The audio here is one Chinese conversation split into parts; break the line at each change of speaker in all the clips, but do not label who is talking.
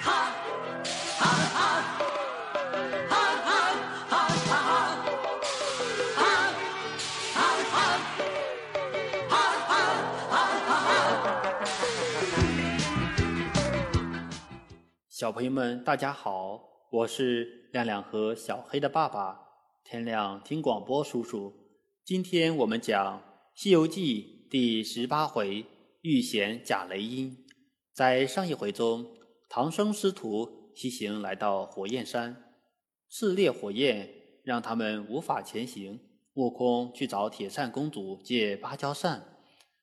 哈哈小朋友们，大家好，我是亮亮和小黑的爸爸，天亮听广播叔叔。今天我们讲《西游记》第十八回遇险假雷音。在上一回中，唐僧师徒西行来到火焰山，炽烈火焰让他们无法前行。悟空去找铁扇公主借芭蕉扇，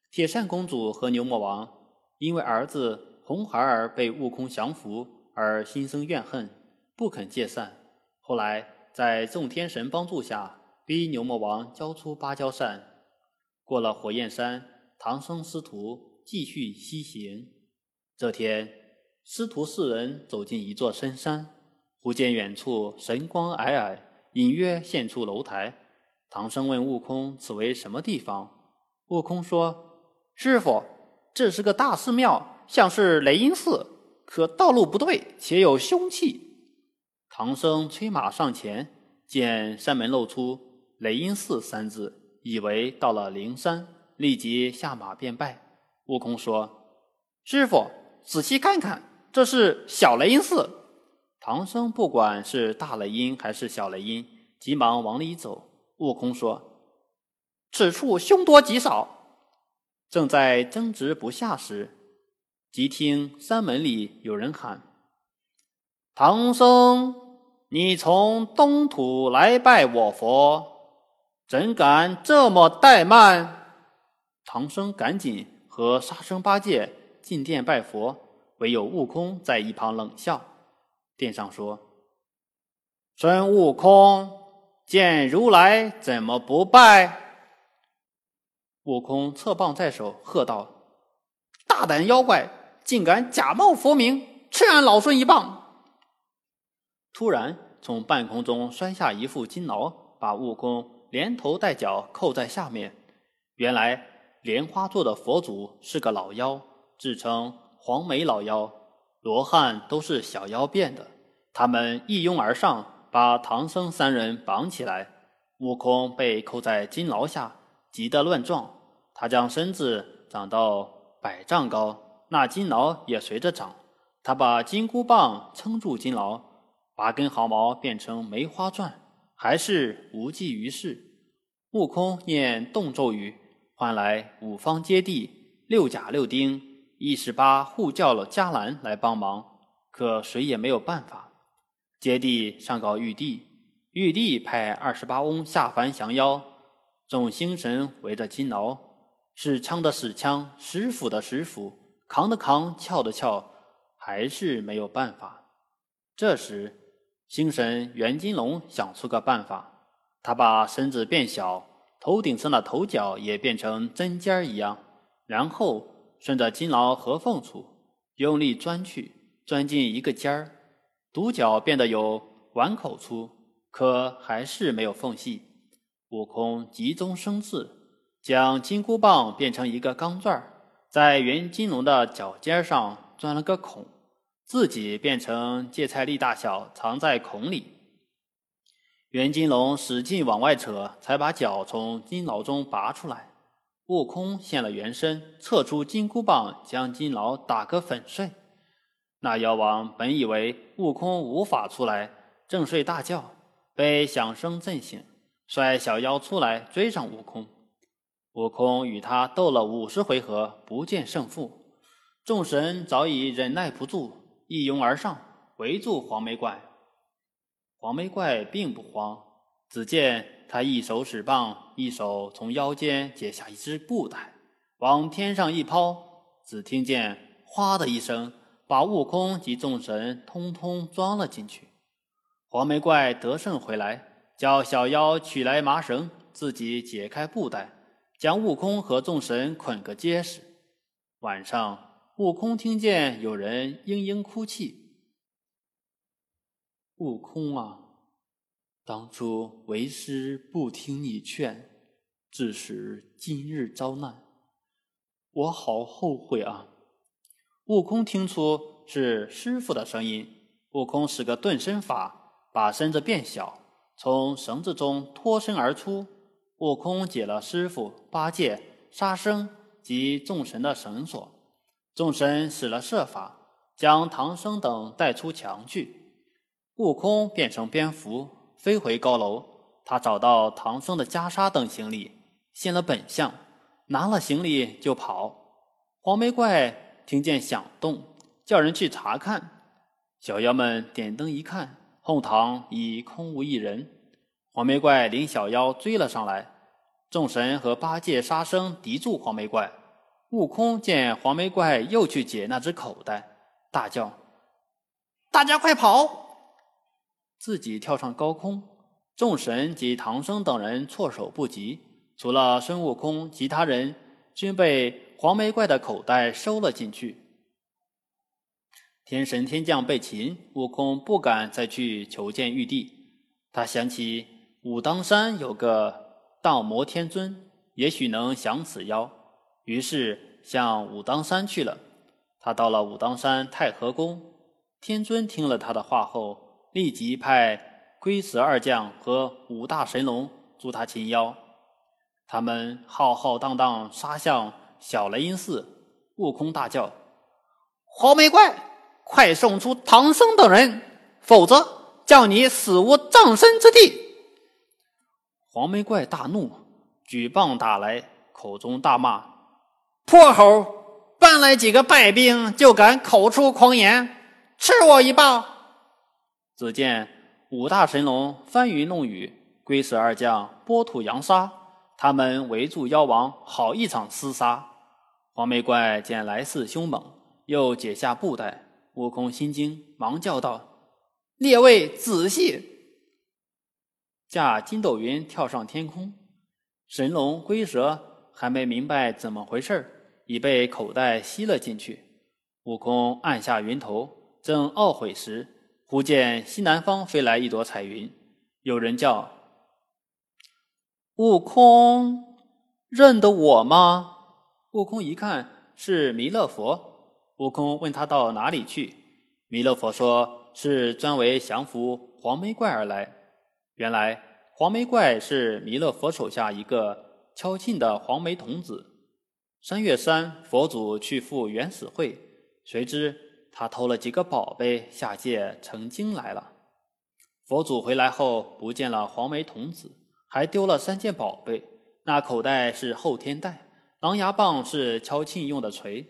铁扇公主和牛魔王因为儿子红孩儿被悟空降服。而心生怨恨，不肯借扇。后来在众天神帮助下，逼牛魔王交出芭蕉扇。过了火焰山，唐僧师徒继续西行。这天，师徒四人走进一座深山，忽见远处神光霭霭，隐约现出楼台。唐僧问悟空：“此为什么地方？”悟空说：“师傅，这是个大寺庙，像是雷音寺。”可道路不对，且有凶器。唐僧催马上前，见山门露出“雷音寺”三字，以为到了灵山，立即下马便拜。悟空说：“师傅，仔细看看，这是小雷音寺。”唐僧不管是大雷音还是小雷音，急忙往里走。悟空说：“此处凶多吉少。”正在争执不下时。即听山门里有人喊：“唐僧，你从东土来拜我佛，怎敢这么怠慢？”唐僧赶紧和沙僧八戒进殿拜佛，唯有悟空在一旁冷笑。殿上说：“孙悟空见如来怎么不拜？”悟空侧棒在手，喝道：“大胆妖怪！”竟敢假冒佛名，吃俺老孙一棒！突然从半空中摔下一副金牢，把悟空连头带脚扣在下面。原来莲花座的佛祖是个老妖，自称黄眉老妖，罗汉都是小妖变的。他们一拥而上，把唐僧三人绑起来。悟空被扣在金牢下，急得乱撞。他将身子长到百丈高。那金牢也随着长，他把金箍棒撑住金牢，拔根毫毛变成梅花钻，还是无济于事。悟空念动咒语，唤来五方揭谛、六甲六丁、一十八护教了迦蓝来帮忙，可谁也没有办法。揭谛上告玉帝，玉帝派二十八翁下凡降妖，众星神围着金牢，使枪的使枪，使斧的使斧。扛的扛，撬的撬，还是没有办法。这时，星神袁金龙想出个办法，他把身子变小，头顶上的头角也变成针尖儿一样，然后顺着金牢合缝处用力钻去，钻进一个尖儿，独角变得有碗口粗，可还是没有缝隙。悟空急中生智，将金箍棒变成一个钢钻。在袁金龙的脚尖上钻了个孔，自己变成芥菜粒大小，藏在孔里。袁金龙使劲往外扯，才把脚从金牢中拔出来。悟空现了原身，撤出金箍棒，将金牢打个粉碎。那妖王本以为悟空无法出来，正睡大觉，被响声震醒，率小妖出来追上悟空。悟空与他斗了五十回合，不见胜负。众神早已忍耐不住，一拥而上，围住黄眉怪。黄眉怪并不慌，只见他一手使棒，一手从腰间解下一只布袋，往天上一抛，只听见“哗”的一声，把悟空及众神通通装了进去。黄眉怪得胜回来，叫小妖取来麻绳，自己解开布袋。将悟空和众神捆个结实。晚上，悟空听见有人嘤嘤哭泣。悟空啊，当初为师不听你劝，致使今日遭难，我好后悔啊！悟空听出是师傅的声音。悟空使个遁身法，把身子变小，从绳子中脱身而出。悟空解了师傅、八戒、沙僧及众神的绳索，众神使了设法，将唐僧等带出墙去。悟空变成蝙蝠，飞回高楼。他找到唐僧的袈裟等行李，现了本相，拿了行李就跑。黄眉怪听见响动，叫人去查看。小妖们点灯一看，后堂已空无一人。黄眉怪领小妖追了上来，众神和八戒、沙僧敌住黄眉怪。悟空见黄眉怪又去解那只口袋，大叫：“大家快跑！”自己跳上高空。众神及唐僧等人措手不及，除了孙悟空，其他人均被黄眉怪的口袋收了进去。天神天将被擒，悟空不敢再去求见玉帝。他想起武当山有个荡魔天尊，也许能降此妖，于是向武当山去了。他到了武当山太和宫，天尊听了他的话后，立即派龟蛇二将和五大神龙助他擒妖。他们浩浩荡荡杀向小雷音寺，悟空大叫：“黄眉怪！”快送出唐僧等人，否则叫你死无葬身之地！黄眉怪大怒，举棒打来，口中大骂：“破猴，搬来几个败兵，就敢口出狂言，吃我一棒！”只见五大神龙翻云弄雨，龟蛇二将拨土扬沙，他们围住妖王，好一场厮杀。黄眉怪见来势凶猛，又解下布袋。悟空心惊，忙叫道：“列位仔细！”驾筋斗云跳上天空。神龙、龟蛇还没明白怎么回事儿已被口袋吸了进去。悟空按下云头，正懊悔时，忽见西南方飞来一朵彩云。有人叫：“悟空，认得我吗？”悟空一看，是弥勒佛。悟空问他到哪里去，弥勒佛说是专为降服黄眉怪而来。原来黄眉怪是弥勒佛手下一个敲磬的黄眉童子。三月三，佛祖去赴原始会，谁知他偷了几个宝贝下界成精来了。佛祖回来后不见了黄眉童子，还丢了三件宝贝。那口袋是后天袋，狼牙棒是敲磬用的锤。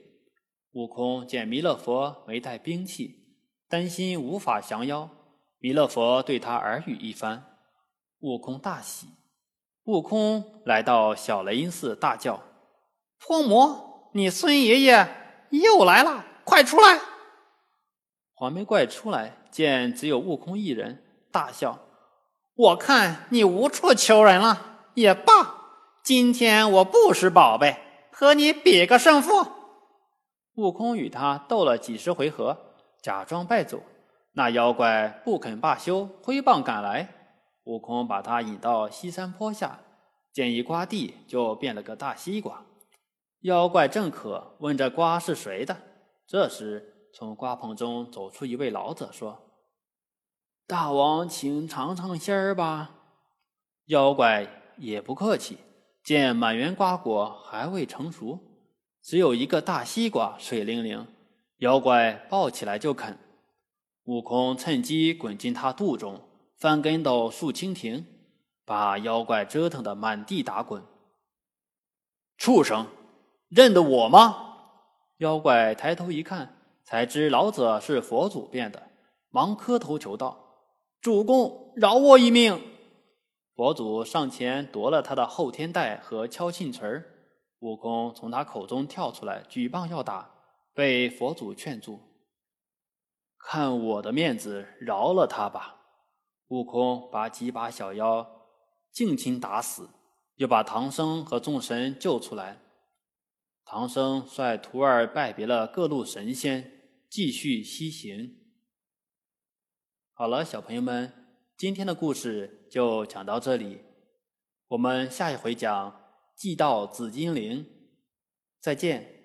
悟空见弥勒佛没带兵器，担心无法降妖。弥勒佛对他耳语一番，悟空大喜。悟空来到小雷音寺，大叫：“泼魔，你孙爷爷又来了，快出来！”黄眉怪出来见只有悟空一人，大笑：“我看你无处求人了，也罢，今天我不识宝贝，和你比个胜负。”悟空与他斗了几十回合，假装败走。那妖怪不肯罢休，挥棒赶来。悟空把他引到西山坡下，见一瓜地，就变了个大西瓜。妖怪正渴，问这瓜是谁的。这时，从瓜棚中走出一位老者，说：“大王，请尝尝鲜儿吧。”妖怪也不客气，见满园瓜果还未成熟。只有一个大西瓜，水灵灵，妖怪抱起来就啃。悟空趁机滚进他肚中，翻跟斗、竖蜻蜓，把妖怪折腾得满地打滚。畜生，认得我吗？妖怪抬头一看，才知老者是佛祖变的，忙磕头求道：“主公，饶我一命！”佛祖上前夺了他的后天袋和敲磬锤。悟空从他口中跳出来，举棒要打，被佛祖劝住：“看我的面子，饶了他吧。”悟空把几把小妖尽情打死，又把唐僧和众神救出来。唐僧率徒儿拜别了各路神仙，继续西行。好了，小朋友们，今天的故事就讲到这里，我们下一回讲。寄到紫金铃，再见。